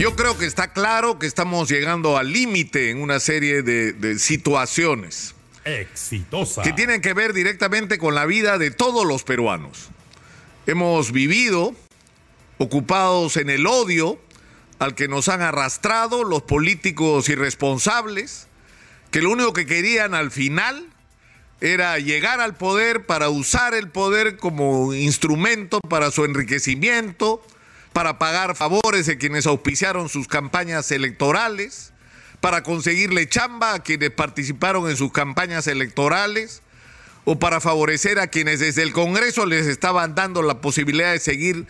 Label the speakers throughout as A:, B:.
A: Yo creo que está claro que estamos llegando al límite en una serie de, situaciones.
B: Exitosa.
A: Que tienen que ver directamente con la vida de todos los peruanos. Hemos vivido ocupados en el odio al que nos han arrastrado los políticos irresponsables, que lo único que querían al final era llegar al poder para usar el poder como instrumento para su enriquecimiento, para pagar favores de quienes auspiciaron sus campañas electorales, para conseguirle chamba a quienes participaron en sus campañas electorales, o para favorecer a quienes desde el Congreso les estaban dando la posibilidad de seguir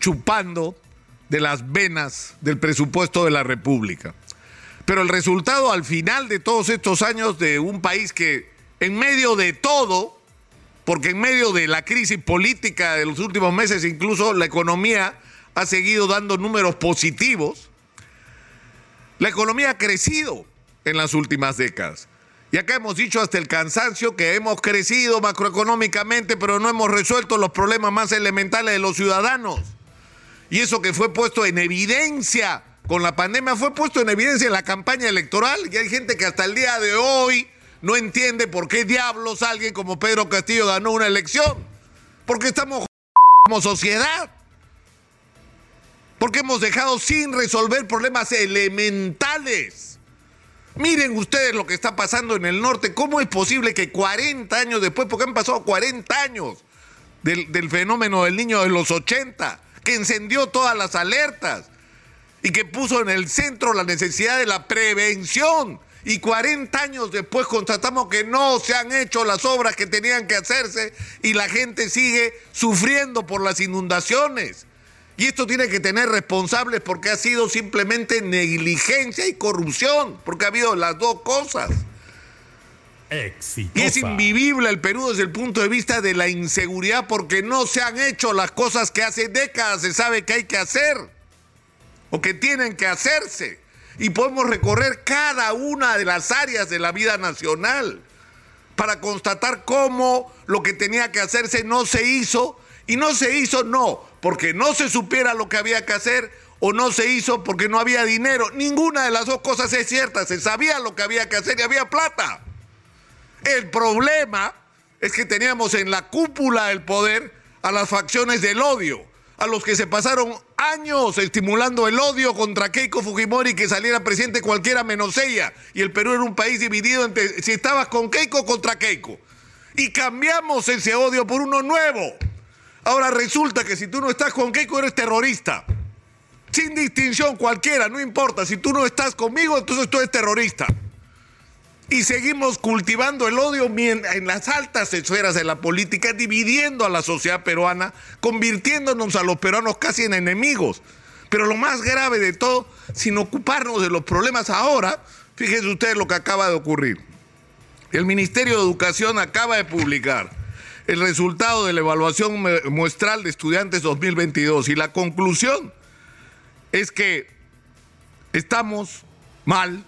A: chupando de las venas del presupuesto de la República. Pero el resultado al final de todos estos años de un país que en medio de todo, porque en medio de la crisis política de los últimos meses incluso la economía ha seguido dando números positivos. La economía ha crecido en las últimas décadas. Y acá hemos dicho hasta el cansancio que hemos crecido macroeconómicamente, pero no hemos resuelto los problemas más elementales de los ciudadanos. Y eso que fue puesto en evidencia con la pandemia fue puesto en evidencia en la campaña electoral. Y hay gente que hasta el día de hoy no entiende por qué diablos alguien como Pedro Castillo ganó una elección. Porque estamos como sociedad. Porque hemos dejado sin resolver problemas elementales. Miren ustedes lo que está pasando en el norte. ¿Cómo es posible que 40 años después, porque han pasado 40 años del, fenómeno del niño de los 80, que encendió todas las alertas y que puso en el centro la necesidad de la prevención. Y 40 años después constatamos que no se han hecho las obras que tenían que hacerse y la gente sigue sufriendo por las inundaciones. Y esto tiene que tener responsables porque ha sido simplemente negligencia y corrupción, porque ha habido las dos cosas. Y es invivible el Perú desde el punto de vista de la inseguridad porque no se han hecho las cosas que hace décadas se sabe que hay que hacer o que tienen que hacerse. Y podemos recorrer cada una de las áreas de la vida nacional para constatar cómo lo que tenía que hacerse no se hizo. Y no se hizo no porque no se supiera lo que había que hacer o no se hizo porque no había dinero. Ninguna de las dos cosas es cierta. Se sabía lo que había que hacer y había plata. El problema es que teníamos en la cúpula del poder a las facciones del odio, a los que se pasaron años estimulando el odio contra Keiko Fujimori que saliera presidente cualquiera menos ella. Y el Perú era un país dividido entre si estabas con Keiko contra Keiko. Y cambiamos ese odio por uno nuevo. Ahora resulta que si tú no estás con Keiko eres terrorista. Sin distinción cualquiera, no importa. Si tú no estás conmigo, entonces tú eres terrorista. Y seguimos cultivando el odio en las altas esferas de la política, dividiendo a la sociedad peruana, convirtiéndonos a los peruanos casi en enemigos. Pero lo más grave de todo, sin ocuparnos de los problemas ahora, fíjense ustedes lo que acaba de ocurrir. El Ministerio de Educación acaba de publicar el resultado de la evaluación muestral de estudiantes 2022 y la conclusión es que estamos mal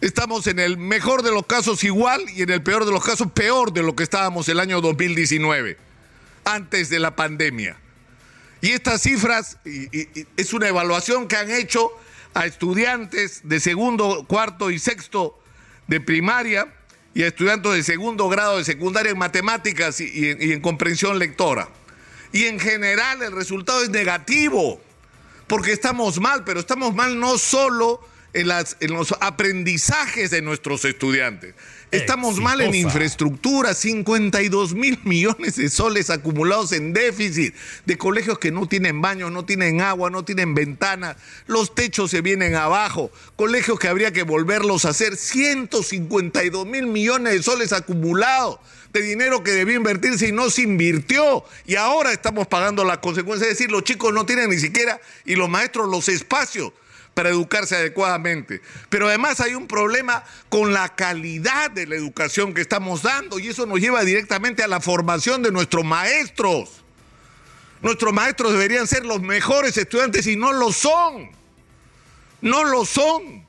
A: Estamos en el mejor de los casos igual y en el peor de los casos peor de lo que estábamos el año 2019, antes de la pandemia. Y estas cifras es una evaluación que han hecho a estudiantes de segundo, cuarto y sexto de primaria y a estudiantes de segundo grado de secundaria en matemáticas y en comprensión lectora. Y en general el resultado es negativo, porque estamos mal, pero estamos mal no solo en, las, en los aprendizajes de nuestros estudiantes. Estamos mal en infraestructura, 52 mil millones de soles acumulados en déficit, de colegios que no tienen baños, no tienen agua, no tienen ventanas, los techos se vienen abajo, colegios que habría que volverlos a hacer, 152 mil millones de soles acumulados de dinero que debía invertirse y no se invirtió. Y ahora estamos pagando las consecuencias. Es decir, los chicos no tienen ni siquiera, y los maestros, los espacios para educarse adecuadamente. Pero además hay un problema con la calidad de la educación que estamos dando y eso nos lleva directamente a la formación de nuestros maestros. Nuestros maestros deberían ser los mejores estudiantes y no lo son. No lo son.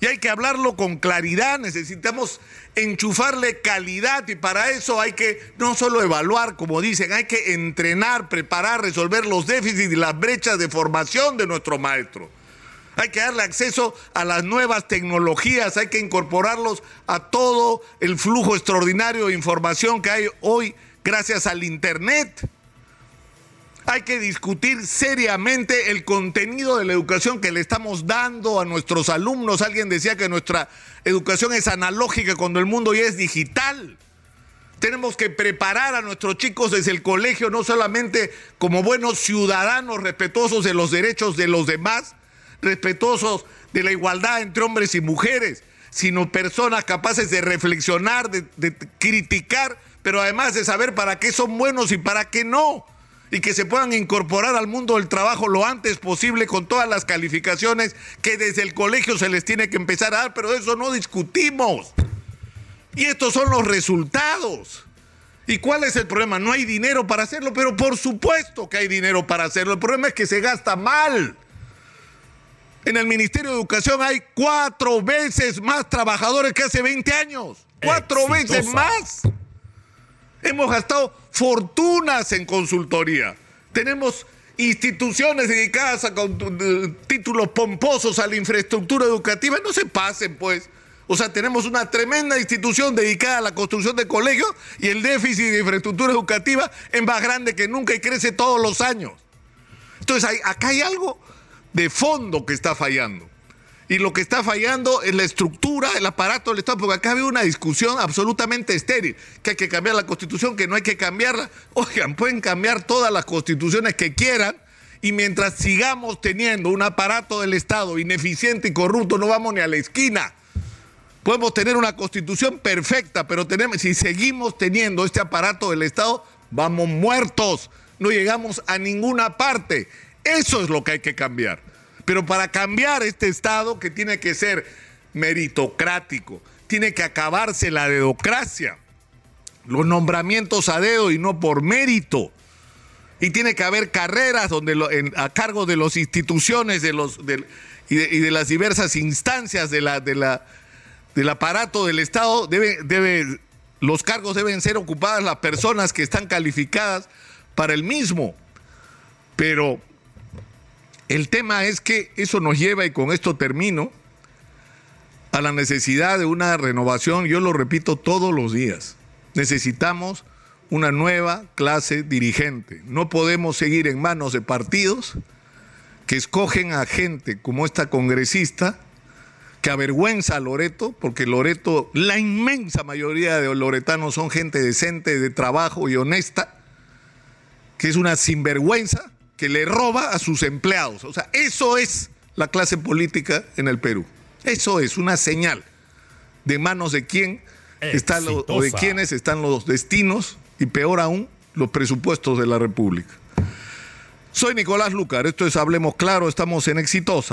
A: Y hay que hablarlo con claridad, necesitamos enchufarle calidad y para eso hay que no solo evaluar, como dicen, hay que entrenar, preparar, resolver los déficits y las brechas de formación de nuestro maestro. Hay que darle acceso a las nuevas tecnologías, hay que incorporarlos a todo el flujo extraordinario de información que hay hoy gracias al Internet hay que discutir seriamente el contenido de la educación que le estamos dando a nuestros alumnos. Alguien decía que nuestra educación es analógica cuando el mundo ya es digital. Tenemos que preparar a nuestros chicos desde el colegio, no solamente como buenos ciudadanos respetuosos de los derechos de los demás, respetuosos de la igualdad entre hombres y mujeres, sino personas capaces de reflexionar, de, criticar, pero además de saber para qué son buenos y para qué no y que se puedan incorporar al mundo del trabajo lo antes posible con todas las calificaciones que desde el colegio se les tiene que empezar a dar, pero eso no discutimos. Y estos son los resultados. ¿Y cuál es el problema? No hay dinero para hacerlo, pero por supuesto que hay dinero para hacerlo. El problema es que se gasta mal. En el Ministerio de Educación hay cuatro veces más trabajadores que hace 20 años. Cuatro veces más. Hemos gastado fortunas en consultoría. Tenemos instituciones dedicadas a títulos pomposos a la infraestructura educativa. No se pasen, pues. O sea, tenemos una tremenda institución dedicada a la construcción de colegios y el déficit de infraestructura educativa es más grande que nunca y crece todos los años. Entonces, acá hay algo de fondo que está fallando. Y lo que está fallando es la estructura, el aparato del Estado, porque acá había una discusión absolutamente estéril, que hay que cambiar la constitución, que no hay que cambiarla. Oigan, pueden cambiar todas las constituciones que quieran, y mientras sigamos teniendo un aparato del Estado ineficiente y corrupto, no vamos ni a la esquina. Podemos tener una constitución perfecta, pero tenemos, si seguimos teniendo este aparato del Estado, vamos muertos, no llegamos a ninguna parte. Eso es lo que hay que cambiar. Pero para cambiar este Estado que tiene que ser meritocrático, tiene que acabarse la dedocracia, los nombramientos a dedo y no por mérito. Y tiene que haber carreras donde a cargo de las instituciones de los, y, de, las diversas instancias del aparato del Estado, los cargos deben ser ocupadas las personas que están calificadas para el mismo. Pero el tema es que eso nos lleva, y con esto termino, a la necesidad de una renovación, yo lo repito todos los días. Necesitamos una nueva clase dirigente. No podemos seguir en manos de partidos que escogen a gente como esta congresista que avergüenza a Loreto, porque Loreto, la inmensa mayoría de loretanos son gente decente, de trabajo y honesta, que es una sinvergüenza que le roba a sus empleados. O sea, eso es la clase política en el Perú. Eso es una señal de manos de quién están o de quiénes están los destinos y peor aún los presupuestos de la República. Soy Nicolás Lucar, esto es Hablemos Claro, estamos en Exitosa.